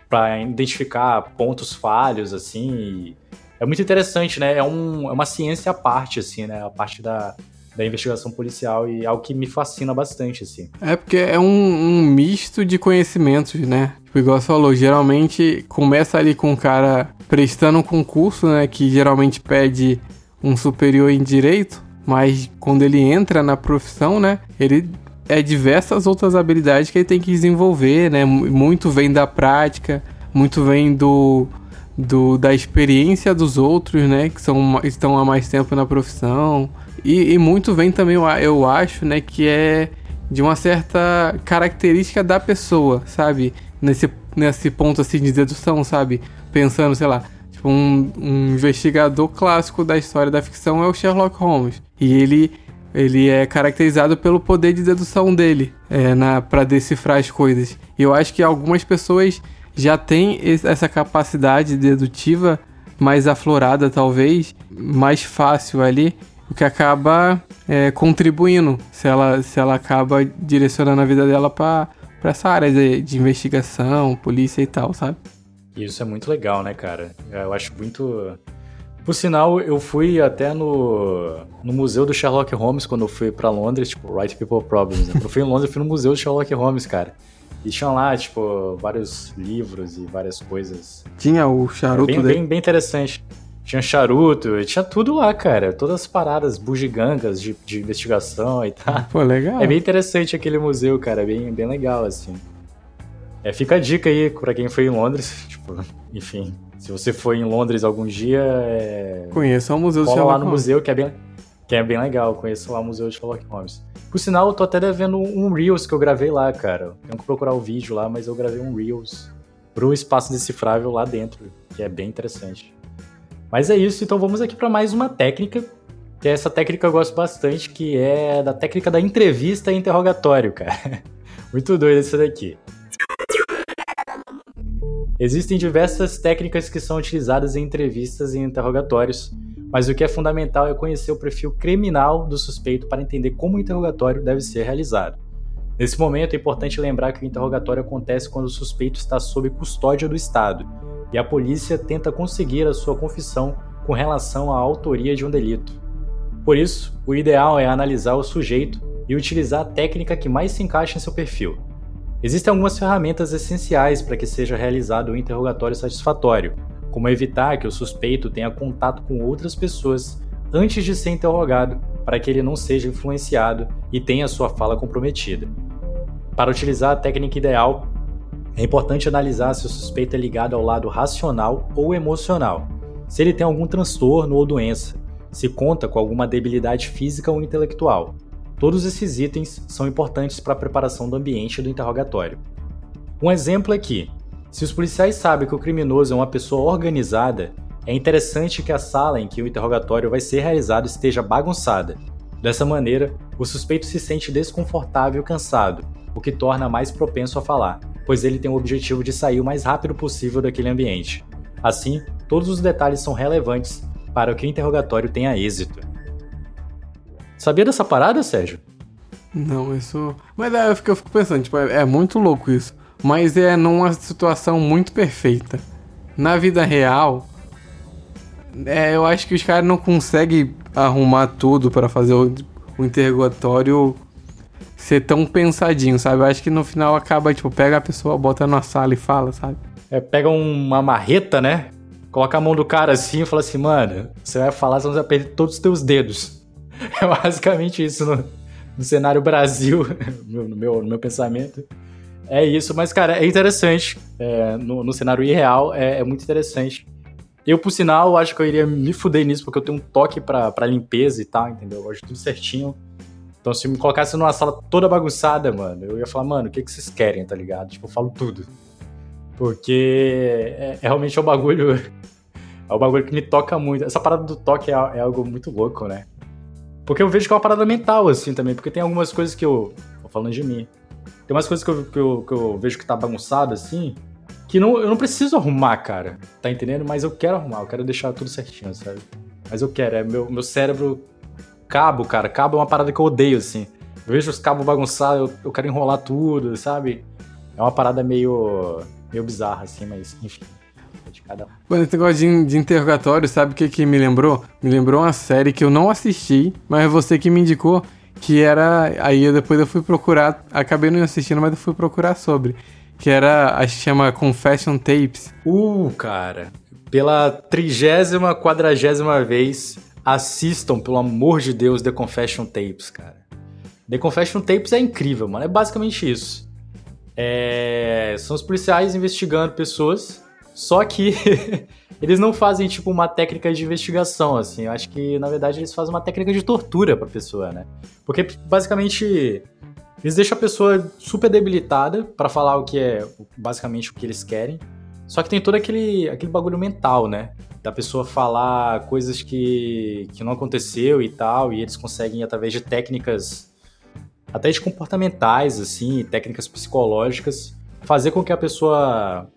Para identificar pontos falhos, assim. é muito interessante, né? É, um, é uma ciência à parte, assim, né? A parte da, da investigação policial e é algo que me fascina bastante, assim. É porque é um, um misto de conhecimentos, né? Tipo, igual você falou, geralmente começa ali com um cara prestando um concurso, né? Que geralmente pede um superior em direito, mas quando ele entra na profissão, né? Ele é diversas outras habilidades que ele tem que desenvolver, né? Muito vem da prática, muito vem do, do da experiência dos outros, né? Que são, estão há mais tempo na profissão. E, e muito vem também, eu acho, né? Que é de uma certa característica da pessoa, sabe? Nesse, nesse ponto assim de dedução, sabe? Pensando, sei lá, tipo, um, um investigador clássico da história da ficção é o Sherlock Holmes. E ele ele é caracterizado pelo poder de dedução dele é, para decifrar as coisas. E eu acho que algumas pessoas já têm essa capacidade dedutiva mais aflorada, talvez, mais fácil ali, o que acaba é, contribuindo se ela, se ela acaba direcionando a vida dela para essa área de, de investigação, polícia e tal, sabe? Isso é muito legal, né, cara? Eu acho muito por sinal, eu fui até no, no museu do Sherlock Holmes quando eu fui para Londres, tipo, Right People Problems. Né? eu fui em Londres, eu fui no museu do Sherlock Holmes, cara. E tinha lá, tipo, vários livros e várias coisas. Tinha o charuto bem, dele? Bem, bem interessante. Tinha charuto, tinha tudo lá, cara. Todas as paradas bugigangas de, de investigação e tal. Pô, legal. É bem interessante aquele museu, cara. É bem, bem legal, assim. É, fica a dica aí pra quem foi em Londres, tipo, enfim, se você for em Londres algum dia. É... Conheça o Museu do Sherlock lá no Holmes. museu, que é, bem, que é bem legal. Conheça lá o Museu de Sherlock Holmes. Por sinal, eu tô até devendo um Reels que eu gravei lá, cara. Tenho que procurar o vídeo lá, mas eu gravei um Reels pro espaço decifrável lá dentro, que é bem interessante. Mas é isso, então vamos aqui para mais uma técnica. Que é essa técnica eu gosto bastante, que é da técnica da entrevista e interrogatório, cara. Muito doido essa daqui. Existem diversas técnicas que são utilizadas em entrevistas e interrogatórios, mas o que é fundamental é conhecer o perfil criminal do suspeito para entender como o interrogatório deve ser realizado. Nesse momento, é importante lembrar que o interrogatório acontece quando o suspeito está sob custódia do Estado e a polícia tenta conseguir a sua confissão com relação à autoria de um delito. Por isso, o ideal é analisar o sujeito e utilizar a técnica que mais se encaixa em seu perfil. Existem algumas ferramentas essenciais para que seja realizado um interrogatório satisfatório, como evitar que o suspeito tenha contato com outras pessoas antes de ser interrogado, para que ele não seja influenciado e tenha sua fala comprometida. Para utilizar a técnica ideal, é importante analisar se o suspeito é ligado ao lado racional ou emocional, se ele tem algum transtorno ou doença, se conta com alguma debilidade física ou intelectual, Todos esses itens são importantes para a preparação do ambiente do interrogatório. Um exemplo é que, se os policiais sabem que o criminoso é uma pessoa organizada, é interessante que a sala em que o interrogatório vai ser realizado esteja bagunçada. Dessa maneira, o suspeito se sente desconfortável e cansado, o que torna mais propenso a falar, pois ele tem o objetivo de sair o mais rápido possível daquele ambiente. Assim, todos os detalhes são relevantes para que o interrogatório tenha êxito. Sabia dessa parada, Sérgio? Não, isso. Mas é, eu fico, eu fico pensando, tipo, é, é, muito louco isso. Mas é numa situação muito perfeita. Na vida real, é, eu acho que os caras não conseguem arrumar tudo para fazer o, o interrogatório ser tão pensadinho, sabe? Eu acho que no final acaba, tipo, pega a pessoa, bota na sala e fala, sabe? É, pega uma marreta, né? Coloca a mão do cara assim e fala assim, mano, você vai falar, você vai perder todos os teus dedos. É basicamente isso no, no cenário Brasil, no, meu, no meu pensamento. É isso, mas, cara, é interessante. É, no, no, cenário irreal, é, é, muito interessante. Eu, por sinal, acho que eu iria me fuder nisso, porque eu tenho um toque pra, pra limpeza e tal, entendeu? Eu gosto tudo certinho. Então, se me colocasse numa sala toda bagunçada, mano, eu ia falar, mano, o que, que vocês querem, tá ligado? Tipo, eu falo tudo. Porque é, é realmente é um bagulho. É um bagulho que me toca muito. Essa parada do toque é, é algo muito louco, né? Porque eu vejo que é uma parada mental, assim, também. Porque tem algumas coisas que eu. Tô falando de mim. Tem umas coisas que eu, que eu, que eu vejo que tá bagunçado, assim. Que não, eu não preciso arrumar, cara. Tá entendendo? Mas eu quero arrumar, eu quero deixar tudo certinho, sabe? Mas eu quero, é meu, meu cérebro. Cabo, cara. Cabo é uma parada que eu odeio, assim. vejo os cabos bagunçados, eu, eu quero enrolar tudo, sabe? É uma parada meio, meio bizarra, assim, mas enfim. De cada um. Quando esse negócio de, de interrogatório, sabe o que, que me lembrou? Me lembrou uma série que eu não assisti, mas é você que me indicou, que era. Aí eu, depois eu fui procurar, acabei não assistindo, mas eu fui procurar sobre. Que era, acho que chama Confession Tapes. Uh, cara. Pela trigésima, quadragésima vez, assistam, pelo amor de Deus, The Confession Tapes, cara. The Confession Tapes é incrível, mano. É basicamente isso. É, São os policiais investigando pessoas, só que eles não fazem, tipo, uma técnica de investigação, assim. Eu acho que, na verdade, eles fazem uma técnica de tortura pra pessoa, né? Porque, basicamente, eles deixam a pessoa super debilitada pra falar o que é, basicamente, o que eles querem. Só que tem todo aquele, aquele bagulho mental, né? Da pessoa falar coisas que, que não aconteceu e tal, e eles conseguem, através de técnicas até de comportamentais, assim, técnicas psicológicas, fazer com que a pessoa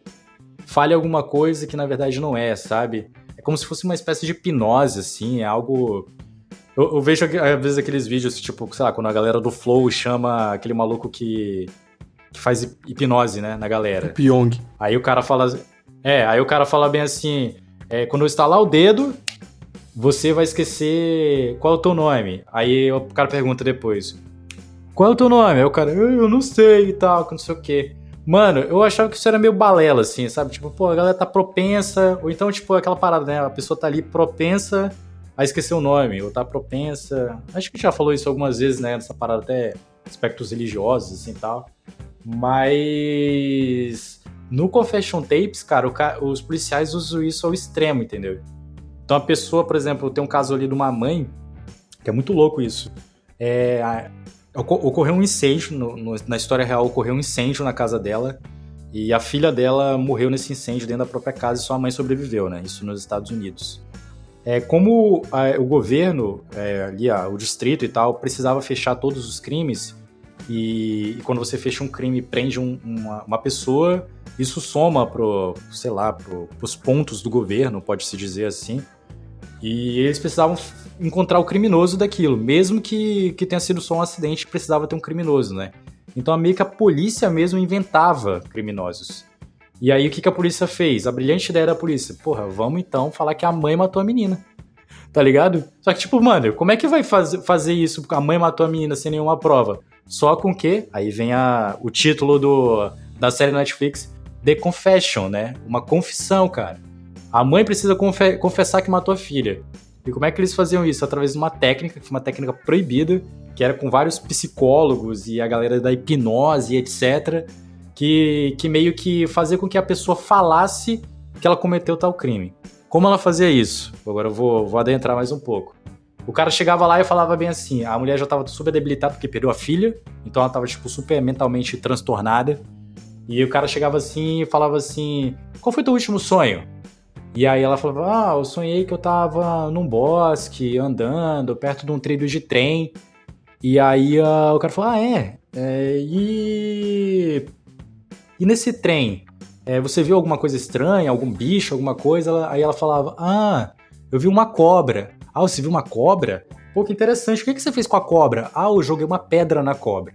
fale alguma coisa que na verdade não é, sabe? É como se fosse uma espécie de hipnose, assim, é algo. Eu, eu vejo às vezes aqueles vídeos, tipo, sei lá, quando a galera do Flow chama aquele maluco que, que faz hipnose, né, na galera. Pyong. Aí o cara fala. É, aí o cara fala bem assim: é, quando eu estalar o dedo, você vai esquecer qual é o teu nome. Aí o cara pergunta depois: Qual é o teu nome? Aí o cara, eu, eu não sei e tal, que não sei o quê. Mano, eu achava que isso era meio balela, assim, sabe? Tipo, pô, a galera tá propensa. Ou então, tipo, aquela parada, né? A pessoa tá ali propensa a esquecer o nome, ou tá propensa. Acho que já falou isso algumas vezes, né? Nessa parada até aspectos religiosos, assim e tal. Mas no Confession Tapes, cara, ca... os policiais usam isso ao extremo, entendeu? Então a pessoa, por exemplo, tem um caso ali de uma mãe, que é muito louco isso. É. Ocorreu um incêndio, no, no, na história real, ocorreu um incêndio na casa dela. E a filha dela morreu nesse incêndio dentro da própria casa e sua mãe sobreviveu, né? Isso nos Estados Unidos. É, como a, o governo, é, ali, a, o distrito e tal, precisava fechar todos os crimes, e, e quando você fecha um crime e prende um, uma, uma, pessoa, isso soma pro, sei lá, pro, pros pontos do governo, pode-se dizer assim. E eles precisavam encontrar o criminoso daquilo, mesmo que, que tenha sido só um acidente, precisava ter um criminoso, né? Então meio que a polícia mesmo inventava criminosos. E aí o que, que a polícia fez? A brilhante ideia da polícia, porra, vamos então falar que a mãe matou a menina. Tá ligado? Só que, tipo, mano, como é que vai faz, fazer isso? A mãe matou a menina sem nenhuma prova. Só com que, aí vem a, o título do, da série Netflix, The Confession, né? Uma confissão, cara. A mãe precisa confe confessar que matou a filha. E como é que eles faziam isso? Através de uma técnica, que foi uma técnica proibida, que era com vários psicólogos e a galera da hipnose etc., que, que meio que fazia com que a pessoa falasse que ela cometeu tal crime. Como ela fazia isso? Agora eu vou, vou adentrar mais um pouco. O cara chegava lá e falava bem assim: a mulher já estava super debilitada porque perdeu a filha, então ela estava tipo super mentalmente transtornada. E o cara chegava assim e falava assim: Qual foi teu último sonho? E aí ela falava: Ah, eu sonhei que eu tava num bosque, andando, perto de um trilho de trem. E aí uh, o cara falou: Ah, é? é e. E nesse trem? É, você viu alguma coisa estranha, algum bicho, alguma coisa? Aí ela falava: Ah, eu vi uma cobra. Ah, você viu uma cobra? Pô, que interessante. O que, que você fez com a cobra? Ah, eu joguei uma pedra na cobra.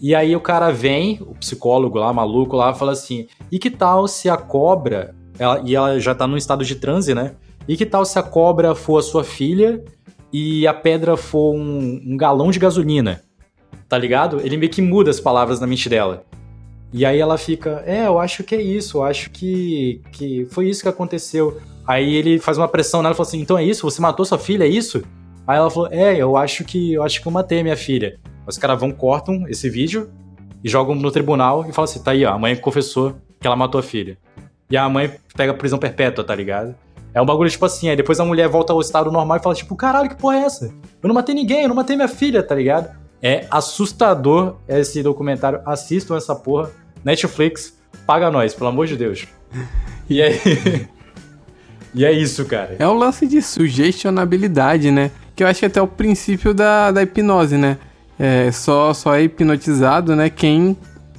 E aí o cara vem, o psicólogo lá, maluco lá, fala assim: e que tal se a cobra ela, e ela já tá num estado de transe, né? E que tal se a cobra for a sua filha e a pedra for um, um galão de gasolina? Tá ligado? Ele meio que muda as palavras na mente dela. E aí ela fica, é, eu acho que é isso, eu acho que, que foi isso que aconteceu. Aí ele faz uma pressão nela e fala assim, então é isso? Você matou sua filha, é isso? Aí ela falou, é, eu acho que eu acho que eu matei minha filha. Os caras vão, cortam esse vídeo e jogam no tribunal e falam assim, tá aí, ó, a mãe confessou que ela matou a filha. E a mãe pega prisão perpétua, tá ligado? É um bagulho tipo assim, aí depois a mulher volta ao estado normal e fala tipo, caralho, que porra é essa? Eu não matei ninguém, eu não matei minha filha, tá ligado? É assustador esse documentário, assistam essa porra. Netflix, paga nós, pelo amor de Deus. E aí... e é isso, cara. É um lance de sugestionabilidade, né? Que eu acho que é até o princípio da, da hipnose, né? É, só, só é hipnotizado, né? Quem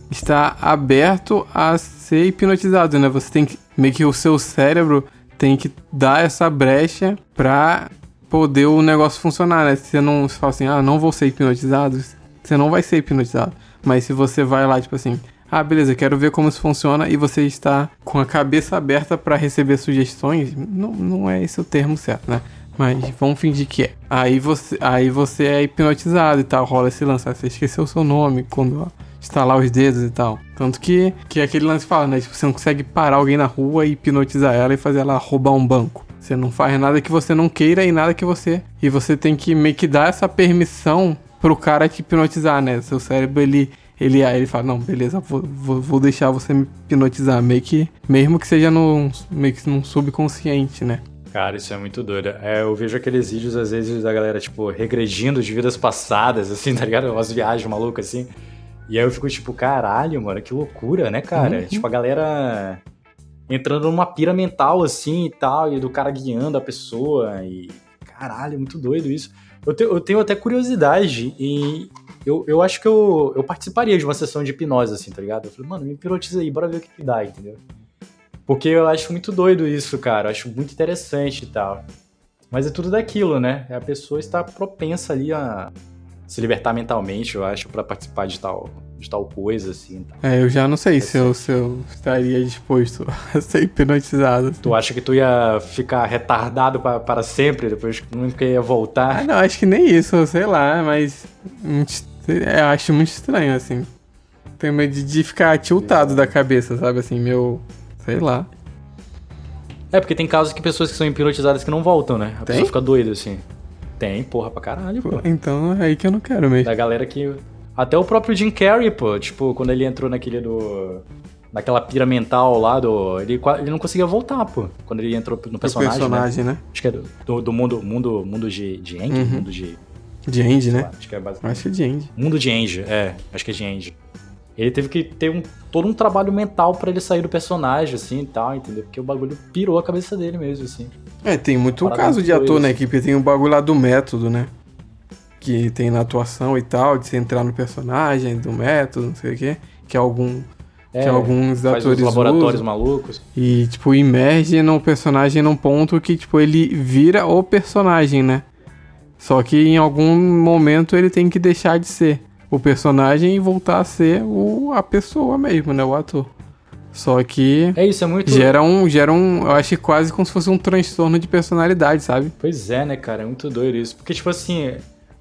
está aberto a ser hipnotizado, né? Você tem que meio que o seu cérebro tem que dar essa brecha pra poder o negócio funcionar, né? Você não fala assim, ah, não vou ser hipnotizado. você não vai ser hipnotizado. Mas se você vai lá, tipo assim, ah, beleza, quero ver como isso funciona e você está com a cabeça aberta para receber sugestões, não, não é esse o termo certo, né? Mas vamos fingir que é. Aí você, aí você é hipnotizado e tal, rola esse lance. Você esqueceu o seu nome quando estalar os dedos e tal. Tanto que, que aquele lance fala, né? Tipo, você não consegue parar alguém na rua e hipnotizar ela e fazer ela roubar um banco. Você não faz nada que você não queira e nada que você. E você tem que meio que dar essa permissão pro cara te hipnotizar, né? Seu cérebro, ele. Ele, aí ele fala, não, beleza, vou, vou, deixar você me hipnotizar. Meio que. Mesmo que seja no, meio que num subconsciente, né? Cara, isso é muito doido. É, eu vejo aqueles vídeos, às vezes, da galera, tipo, regredindo de vidas passadas, assim, tá ligado? Umas viagens malucas, assim. E aí eu fico, tipo, caralho, mano, que loucura, né, cara? Uhum. Tipo, a galera entrando numa pira mental, assim, e tal, e do cara guiando a pessoa, e... Caralho, muito doido isso. Eu, te, eu tenho até curiosidade, e eu, eu acho que eu, eu participaria de uma sessão de hipnose, assim, tá ligado? Eu falei, mano, me hipnotiza aí, bora ver o que, que dá, entendeu? Porque eu acho muito doido isso, cara. Eu acho muito interessante e tal. Mas é tudo daquilo, né? A pessoa está propensa ali a se libertar mentalmente, eu acho, para participar de tal, de tal coisa, assim. Tá? É, eu já não sei é se eu, se eu estaria disposto a ser hipnotizado. Assim. Tu acha que tu ia ficar retardado pra, para sempre, depois que nunca ia voltar? Ah, não, acho que nem isso, sei lá, mas. Eu acho muito estranho, assim. Tenho medo de ficar tiltado é. da cabeça, sabe? Assim, meu. Sei lá. É, porque tem casos que pessoas que são hipnotizadas que não voltam, né? A tem? pessoa fica doida, assim. Tem, porra, pra caralho, pô. Então é aí que eu não quero mesmo. Da galera que. Até o próprio Jim Carrey, pô, tipo, quando ele entrou naquele do. Naquela pira mental lá do. Ele, ele não conseguia voltar, pô. Quando ele entrou no personagem. Personagem, né? né? Acho que é do, do, mundo, mundo, mundo de, de Andy, uhum. mundo de. De Andy, né? Lá, acho que é basicamente. Acho que é de Andy. Mundo de Andy, é. Acho que é de Andy. Ele teve que ter um, todo um trabalho mental para ele sair do personagem, assim e tal, entendeu? Porque o bagulho pirou a cabeça dele mesmo, assim. É, tem muito caso de ator na equipe, tem um bagulho lá do método, né? Que tem na atuação e tal, de você entrar no personagem, do método, não sei o quê. Que algum. É, que alguns faz atores. Os laboratórios usam, malucos. E, tipo, imerge no personagem num ponto que, tipo, ele vira o personagem, né? Só que em algum momento ele tem que deixar de ser o personagem e voltar a ser o, a pessoa mesmo, né? O ator. Só que. É isso, é muito. Gera um, gera um. Eu acho que quase como se fosse um transtorno de personalidade, sabe? Pois é, né, cara? É muito doido isso. Porque, tipo assim.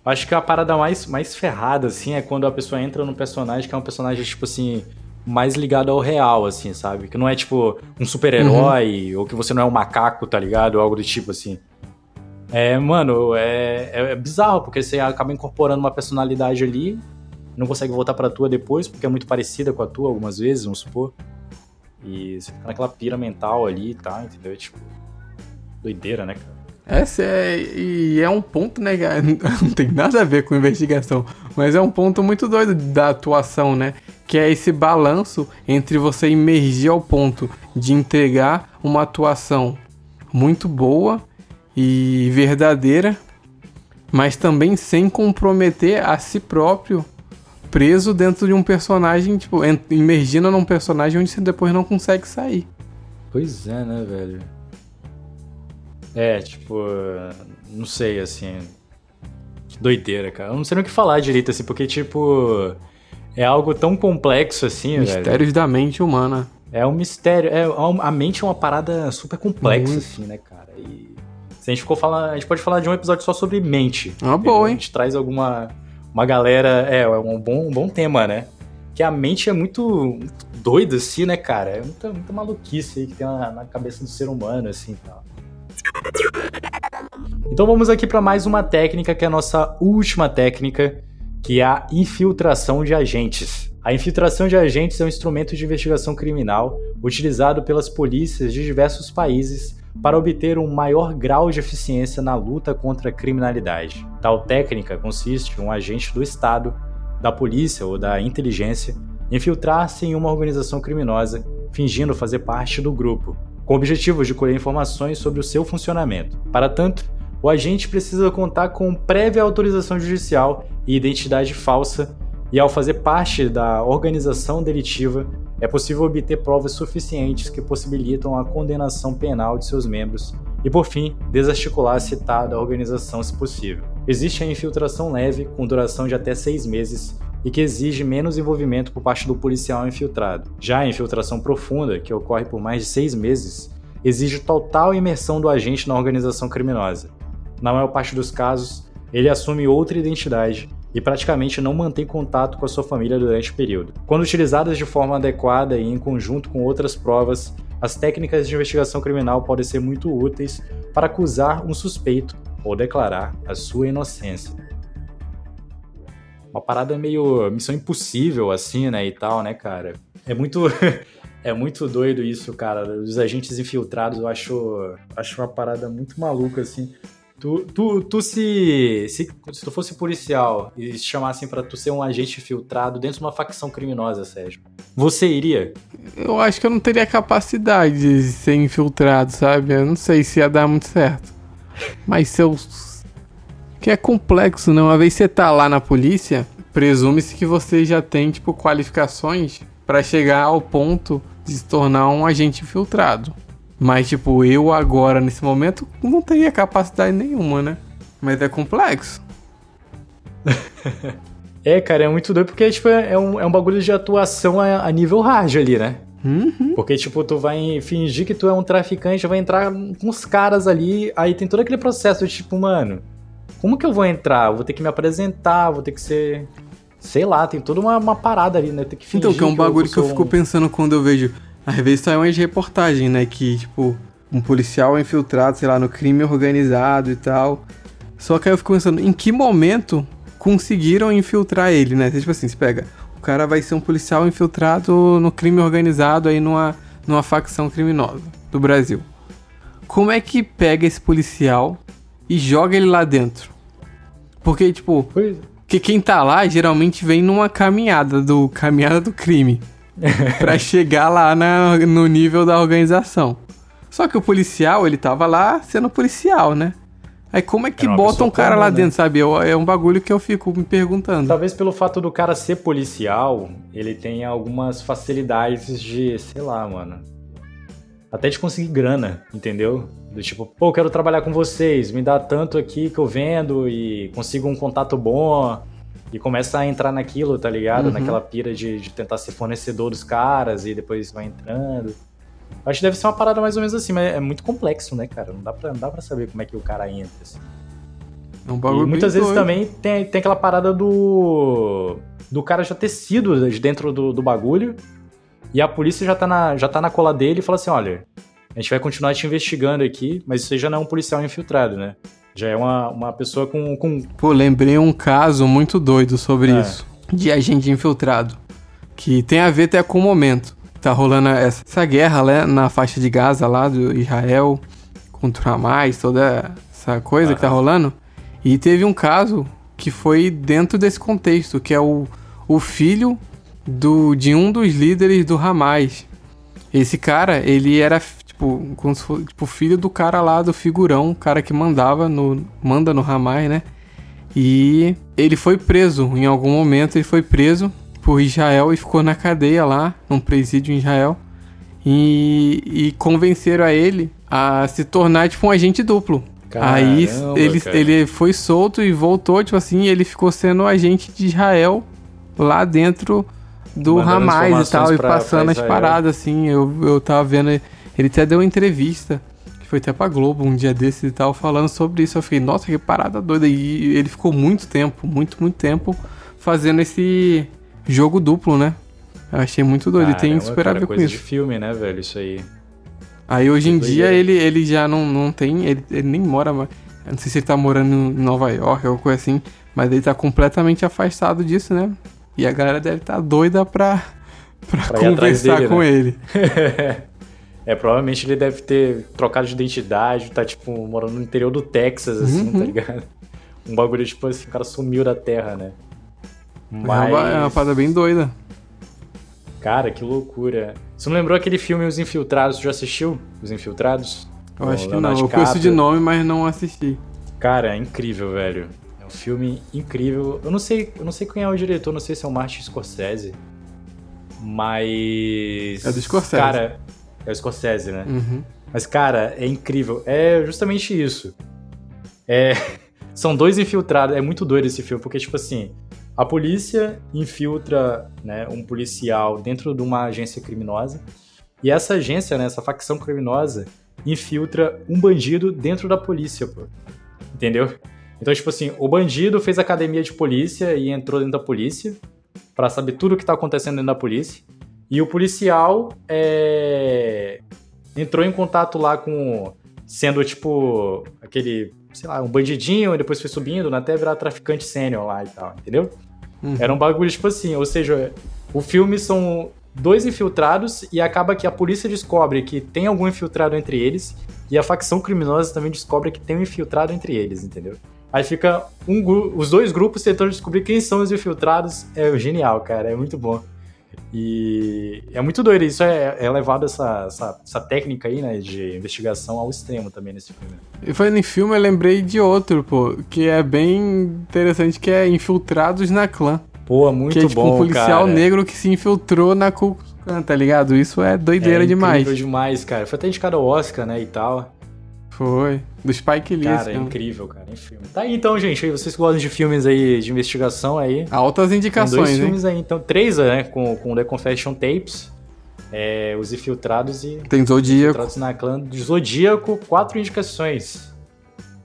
Acho que a parada mais, mais ferrada, assim, é quando a pessoa entra num personagem que é um personagem, tipo assim, mais ligado ao real, assim, sabe? Que não é, tipo, um super-herói, uhum. ou que você não é um macaco, tá ligado? Ou algo do tipo, assim. É, mano, é, é, é bizarro, porque você acaba incorporando uma personalidade ali não consegue voltar pra tua depois, porque é muito parecida com a tua algumas vezes, vamos supor. E você fica naquela pira mental ali e tá, entendeu? É, tipo, doideira, né, cara? Essa é, e é um ponto, né, não tem nada a ver com investigação, mas é um ponto muito doido da atuação, né? Que é esse balanço entre você emergir ao ponto de entregar uma atuação muito boa e verdadeira, mas também sem comprometer a si próprio preso dentro de um personagem, tipo, imergindo num personagem onde você depois não consegue sair. Pois é, né, velho? É, tipo, não sei, assim. Que doideira, cara. Eu não sei nem o que falar direito, assim, porque, tipo, é algo tão complexo assim, Mistérios velho. da mente humana. É um mistério. É, a mente é uma parada super complexa, assim, né, cara? E se a gente ficou falando. A gente pode falar de um episódio só sobre mente. Ah, boa, hein? A gente traz alguma uma galera. É, é um bom, um bom tema, né? Que a mente é muito, muito doida, assim, né, cara? É muita, muita maluquice aí que tem na, na cabeça do ser humano, assim. Então vamos aqui para mais uma técnica, que é a nossa última técnica, que é a infiltração de agentes. A infiltração de agentes é um instrumento de investigação criminal utilizado pelas polícias de diversos países para obter um maior grau de eficiência na luta contra a criminalidade. Tal técnica consiste em um agente do Estado, da polícia ou da inteligência infiltrar-se em uma organização criminosa, fingindo fazer parte do grupo, com o objetivo de colher informações sobre o seu funcionamento. Para tanto, o agente precisa contar com prévia autorização judicial e identidade falsa, e ao fazer parte da organização delitiva, é possível obter provas suficientes que possibilitam a condenação penal de seus membros e, por fim, desarticular a citada organização se possível. Existe a infiltração leve, com duração de até seis meses, e que exige menos envolvimento por parte do policial infiltrado. Já a infiltração profunda, que ocorre por mais de seis meses, exige total imersão do agente na organização criminosa. Na maior parte dos casos, ele assume outra identidade e praticamente não mantém contato com a sua família durante o período. Quando utilizadas de forma adequada e em conjunto com outras provas, as técnicas de investigação criminal podem ser muito úteis para acusar um suspeito ou declarar a sua inocência. Uma parada meio missão impossível assim, né, e tal, né, cara? É muito é muito doido isso, cara. Os agentes infiltrados, eu acho acho uma parada muito maluca assim. Tu, tu, tu se, se, se tu fosse policial e se chamassem para tu ser um agente filtrado dentro de uma facção criminosa, Sérgio, você iria? Eu acho que eu não teria capacidade de ser infiltrado, sabe? Eu não sei se ia dar muito certo. Mas se eu... Que é complexo, né? Uma vez você tá lá na polícia, presume-se que você já tem, tipo, qualificações para chegar ao ponto de se tornar um agente infiltrado. Mas, tipo, eu agora, nesse momento, não teria capacidade nenhuma, né? Mas é complexo. é, cara, é muito doido porque, tipo, é um, é um bagulho de atuação a, a nível hard ali, né? Uhum. Porque, tipo, tu vai fingir que tu é um traficante, vai entrar com os caras ali, aí tem todo aquele processo de, tipo, mano, como que eu vou entrar? vou ter que me apresentar, vou ter que ser... Sei lá, tem toda uma, uma parada ali, né? Tem que fingir Então, que é um bagulho que eu, que eu fico um... pensando quando eu vejo às vezes sai umas reportagem, né? Que, tipo, um policial é infiltrado, sei lá, no crime organizado e tal. Só que aí eu fico pensando, em que momento conseguiram infiltrar ele, né? Tipo assim, se pega, o cara vai ser um policial infiltrado no crime organizado aí numa, numa facção criminosa do Brasil. Como é que pega esse policial e joga ele lá dentro? Porque, tipo, que quem tá lá geralmente vem numa caminhada do caminhada do crime. para chegar lá na, no nível da organização. Só que o policial, ele tava lá sendo policial, né? Aí como é que bota um cara lá né? dentro, sabe? É um bagulho que eu fico me perguntando. Talvez pelo fato do cara ser policial, ele tenha algumas facilidades de, sei lá, mano. Até de conseguir grana, entendeu? Do tipo, pô, quero trabalhar com vocês, me dá tanto aqui que eu vendo e consigo um contato bom e começa a entrar naquilo, tá ligado? Uhum. Naquela pira de, de tentar ser fornecedor dos caras e depois vai entrando. Acho que deve ser uma parada mais ou menos assim, mas é muito complexo, né, cara? Não dá pra, não dá pra saber como é que o cara entra, assim. É um bagulho e muitas vezes doido. também tem, tem aquela parada do. do cara já ter sido dentro do, do bagulho. E a polícia já tá, na, já tá na cola dele e fala assim: olha, a gente vai continuar te investigando aqui, mas você já não é um policial infiltrado, né? Já é uma, uma pessoa com, com. Pô, lembrei um caso muito doido sobre é. isso. De agente infiltrado. Que tem a ver até com o momento. Tá rolando essa, essa guerra né, na faixa de Gaza lá do Israel contra o Hamas, toda essa coisa uhum. que tá rolando. E teve um caso que foi dentro desse contexto, que é o, o filho do, de um dos líderes do Hamas. Esse cara, ele era Tipo, como se fosse, tipo, filho do cara lá, do figurão, o cara que mandava no. manda no Ramai, né? E ele foi preso. Em algum momento ele foi preso por Israel e ficou na cadeia lá, num presídio em Israel. E, e convenceram a ele a se tornar, tipo, um agente duplo. Caramba, Aí ele, ele foi solto e voltou, tipo assim, ele ficou sendo agente de Israel lá dentro do Hamas e tal, e passando as paradas, assim. Eu, eu tava vendo ele até deu uma entrevista, que foi até pra Globo um dia desses e tal, falando sobre isso. Eu fiquei, nossa, que parada doida. E ele ficou muito tempo, muito, muito tempo fazendo esse jogo duplo, né? Eu achei muito doido. Caramba, e tem super a ver com isso. de filme, né, velho? Isso aí. Aí hoje em dia ele, ele já não, não tem. Ele, ele nem mora mais. Eu não sei se ele tá morando em Nova York ou coisa assim. Mas ele tá completamente afastado disso, né? E a galera deve estar tá doida pra, pra, pra conversar dele, com né? ele. É, provavelmente ele deve ter trocado de identidade, tá, tipo, morando no interior do Texas, assim, tá uhum. tá ligado? Um bagulho, tipo assim, o cara sumiu da terra, né? Mas... É uma, é uma parada bem doida. Cara, que loucura. Você não lembrou aquele filme Os Infiltrados? Você já assistiu? Os Infiltrados? Eu acho que não. Eu conheço de nome, mas não assisti. Cara, é incrível, velho. É um filme incrível. Eu não sei, eu não sei quem é o diretor, não sei se é o Martin Scorsese. Mas. É do Scorsese. Cara, é o Scorsese, né? Uhum. Mas, cara, é incrível. É justamente isso. É. São dois infiltrados. É muito doido esse filme, porque, tipo assim, a polícia infiltra né, um policial dentro de uma agência criminosa. E essa agência, né, essa facção criminosa, infiltra um bandido dentro da polícia, pô. Entendeu? Então, tipo assim, o bandido fez academia de polícia e entrou dentro da polícia para saber tudo o que tá acontecendo dentro da polícia. E o policial é... entrou em contato lá com. sendo tipo aquele, sei lá, um bandidinho, e depois foi subindo, né, até virar traficante sênior lá e tal, entendeu? Uhum. Era um bagulho tipo assim, ou seja, o filme são dois infiltrados e acaba que a polícia descobre que tem algum infiltrado entre eles e a facção criminosa também descobre que tem um infiltrado entre eles, entendeu? Aí fica um, os dois grupos tentando descobrir quem são os infiltrados. É genial, cara. É muito bom. E é muito doido. Isso é, é levado essa, essa, essa, técnica aí, né, de investigação ao extremo também nesse filme. E falando em filme, eu lembrei de outro, pô, que é bem interessante, que é Infiltrados na Clã. Pô, muito bom, Que é tipo bom, um policial cara. negro que se infiltrou na Ku tá ligado? Isso é doideira é demais. incrível demais, cara. Foi até indicado ao Oscar, né, e tal. Foi. Do Spike Lee. Cara, é incrível, cara, em filme. Tá aí então, gente. Vocês gostam de filmes aí de investigação aí. Altas indicações, Tem dois hein? filmes aí, então. Três, né? Com, com The Confession Tapes. É, os Infiltrados e... Tem Zodíaco. Infiltrados na clã de Zodíaco. Quatro indicações.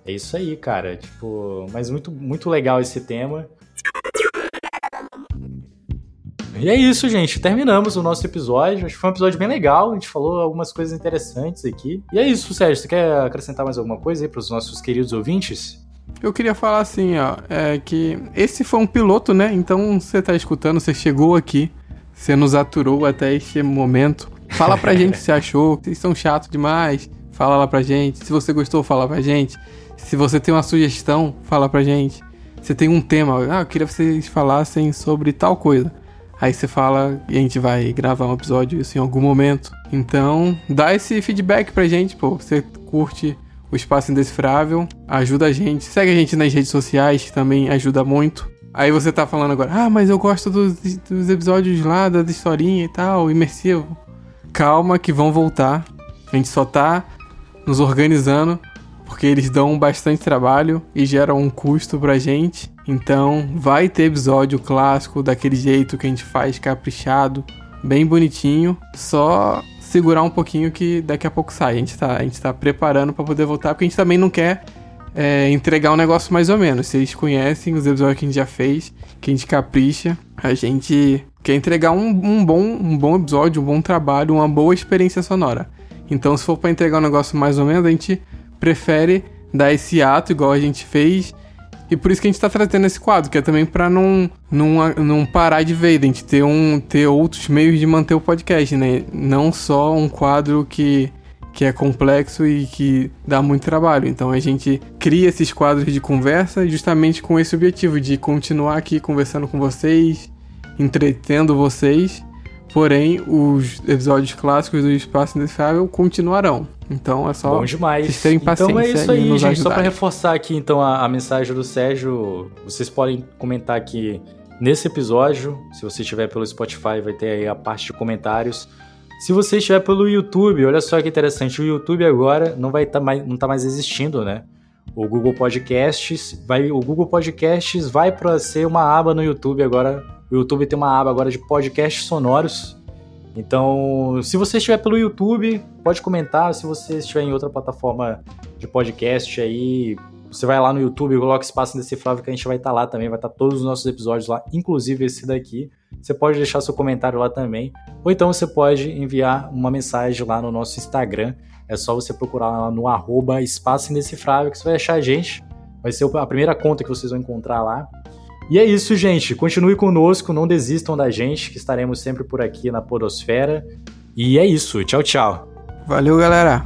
É isso aí, cara. Tipo... Mas muito, muito legal esse tema. E é isso, gente. Terminamos o nosso episódio. Acho que foi um episódio bem legal. A gente falou algumas coisas interessantes aqui. E é isso, Sérgio. Você quer acrescentar mais alguma coisa aí para os nossos queridos ouvintes? Eu queria falar assim, ó, é que esse foi um piloto, né? Então você tá escutando, você chegou aqui, você nos aturou até este momento. Fala pra gente se achou, vocês são chatos demais. Fala lá pra gente. Se você gostou, fala pra gente. Se você tem uma sugestão, fala pra gente. Você tem um tema, ah, eu queria que vocês falassem sobre tal coisa. Aí você fala e a gente vai gravar um episódio isso em algum momento. Então, dá esse feedback pra gente, pô. Você curte o Espaço Indecifrável, ajuda a gente. Segue a gente nas redes sociais, que também ajuda muito. Aí você tá falando agora, ah, mas eu gosto dos, dos episódios lá, da historinha e tal, imersivo. Calma que vão voltar. A gente só tá nos organizando porque eles dão bastante trabalho e geram um custo pra gente. Então, vai ter episódio clássico daquele jeito que a gente faz caprichado, bem bonitinho. Só segurar um pouquinho que daqui a pouco sai. A gente tá, a gente tá preparando para poder voltar, porque a gente também não quer é, entregar um negócio mais ou menos. Vocês conhecem os episódios que a gente já fez, que a gente capricha. A gente quer entregar um, um, bom, um bom episódio, um bom trabalho, uma boa experiência sonora. Então, se for para entregar um negócio mais ou menos, a gente prefere dar esse ato igual a gente fez e por isso que a gente tá trazendo esse quadro, que é também pra não, não, não parar de ver, a gente ter, um, ter outros meios de manter o podcast, né? Não só um quadro que, que é complexo e que dá muito trabalho. Então a gente cria esses quadros de conversa justamente com esse objetivo de continuar aqui conversando com vocês, entretendo vocês Porém, os episódios clássicos do Espaço Indecifrável continuarão. Então é só Bom demais. vocês terem paciência Então é isso aí, gente. Ajudarem. Só para reforçar aqui então a, a, mensagem do Sérgio, vocês podem comentar aqui nesse episódio. Se você estiver pelo Spotify, vai ter aí a parte de comentários. Se você estiver pelo YouTube, olha só que interessante, o YouTube agora não vai estar tá mais não tá mais existindo, né? O Google Podcasts vai o Google Podcasts vai para ser uma aba no YouTube agora o YouTube tem uma aba agora de podcasts sonoros. Então, se você estiver pelo YouTube, pode comentar. Se você estiver em outra plataforma de podcast aí, você vai lá no YouTube, coloca espaço indecifrável que a gente vai estar tá lá também, vai estar tá todos os nossos episódios lá, inclusive esse daqui. Você pode deixar seu comentário lá também, ou então você pode enviar uma mensagem lá no nosso Instagram. É só você procurar lá no arroba espaço indecifrável que você vai achar a gente. Vai ser a primeira conta que vocês vão encontrar lá. E é isso, gente. Continue conosco, não desistam da gente, que estaremos sempre por aqui na Podosfera. E é isso. Tchau, tchau. Valeu, galera.